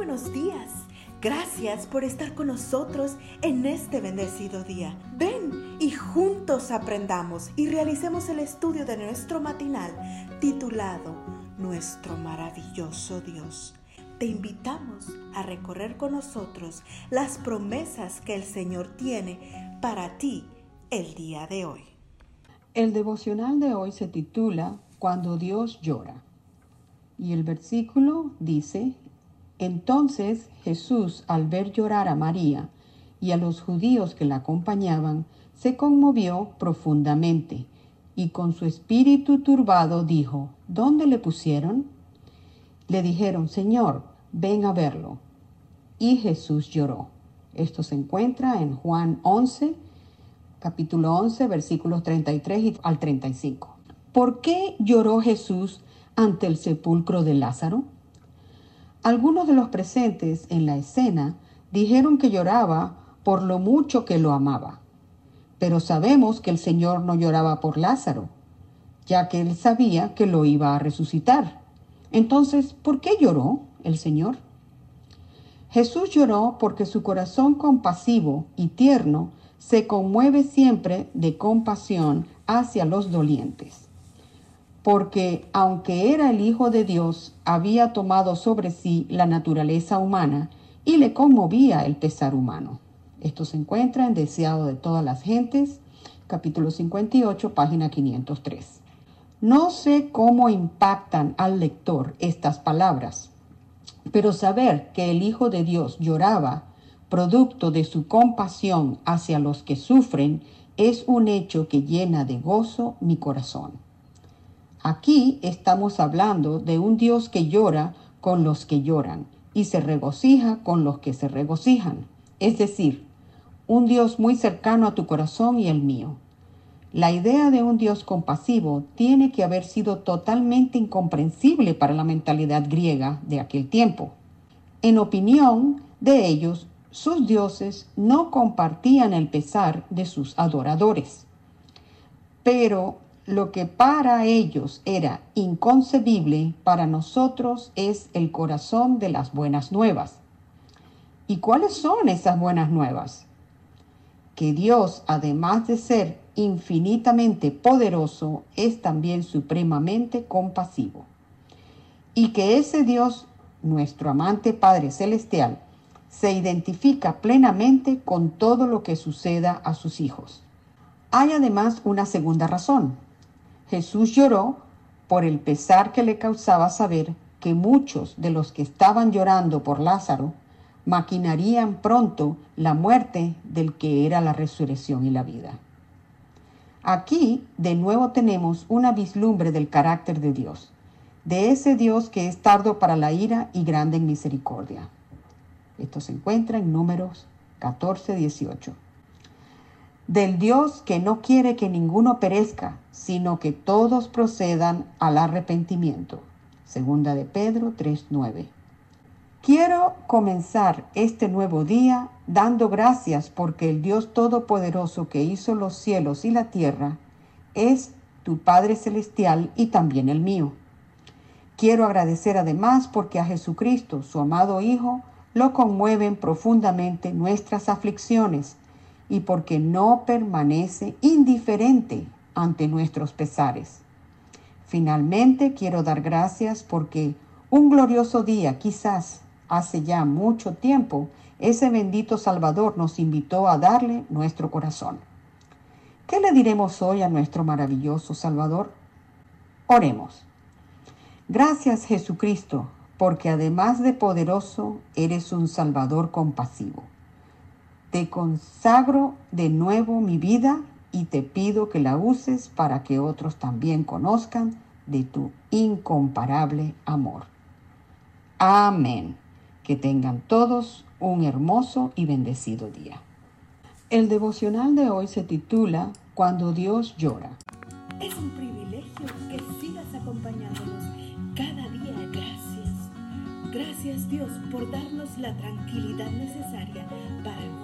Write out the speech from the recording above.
buenos días. Gracias por estar con nosotros en este bendecido día. Ven y juntos aprendamos y realicemos el estudio de nuestro matinal titulado Nuestro maravilloso Dios. Te invitamos a recorrer con nosotros las promesas que el Señor tiene para ti el día de hoy. El devocional de hoy se titula Cuando Dios llora. Y el versículo dice, Entonces Jesús, al ver llorar a María y a los judíos que la acompañaban, se conmovió profundamente y con su espíritu turbado dijo, ¿Dónde le pusieron? Le dijeron, Señor, ven a verlo. Y Jesús lloró. Esto se encuentra en Juan 11, capítulo 11, versículos 33 al 35. ¿Por qué lloró Jesús ante el sepulcro de Lázaro? Algunos de los presentes en la escena dijeron que lloraba por lo mucho que lo amaba. Pero sabemos que el Señor no lloraba por Lázaro, ya que él sabía que lo iba a resucitar. Entonces, ¿por qué lloró el Señor? Jesús lloró porque su corazón compasivo y tierno se conmueve siempre de compasión hacia los dolientes porque aunque era el Hijo de Dios, había tomado sobre sí la naturaleza humana y le conmovía el pesar humano. Esto se encuentra en Deseado de todas las gentes, capítulo 58, página 503. No sé cómo impactan al lector estas palabras, pero saber que el Hijo de Dios lloraba, producto de su compasión hacia los que sufren, es un hecho que llena de gozo mi corazón. Aquí estamos hablando de un Dios que llora con los que lloran y se regocija con los que se regocijan. Es decir, un Dios muy cercano a tu corazón y el mío. La idea de un Dios compasivo tiene que haber sido totalmente incomprensible para la mentalidad griega de aquel tiempo. En opinión de ellos, sus dioses no compartían el pesar de sus adoradores. Pero lo que para ellos era inconcebible, para nosotros es el corazón de las buenas nuevas. ¿Y cuáles son esas buenas nuevas? Que Dios, además de ser infinitamente poderoso, es también supremamente compasivo. Y que ese Dios, nuestro amante Padre Celestial, se identifica plenamente con todo lo que suceda a sus hijos. Hay además una segunda razón, Jesús lloró por el pesar que le causaba saber que muchos de los que estaban llorando por Lázaro maquinarían pronto la muerte del que era la resurrección y la vida. Aquí de nuevo tenemos una vislumbre del carácter de Dios, de ese Dios que es tardo para la ira y grande en misericordia. Esto se encuentra en números 14, 18 del Dios que no quiere que ninguno perezca, sino que todos procedan al arrepentimiento. Segunda de Pedro 3:9. Quiero comenzar este nuevo día dando gracias porque el Dios Todopoderoso que hizo los cielos y la tierra es tu Padre Celestial y también el mío. Quiero agradecer además porque a Jesucristo, su amado Hijo, lo conmueven profundamente nuestras aflicciones y porque no permanece indiferente ante nuestros pesares. Finalmente quiero dar gracias porque un glorioso día, quizás hace ya mucho tiempo, ese bendito Salvador nos invitó a darle nuestro corazón. ¿Qué le diremos hoy a nuestro maravilloso Salvador? Oremos. Gracias Jesucristo, porque además de poderoso, eres un Salvador compasivo. Te consagro de nuevo mi vida y te pido que la uses para que otros también conozcan de tu incomparable amor. Amén. Que tengan todos un hermoso y bendecido día. El devocional de hoy se titula Cuando Dios llora. Es un privilegio que sigas acompañándonos cada día. Gracias. Gracias Dios por darnos la tranquilidad necesaria para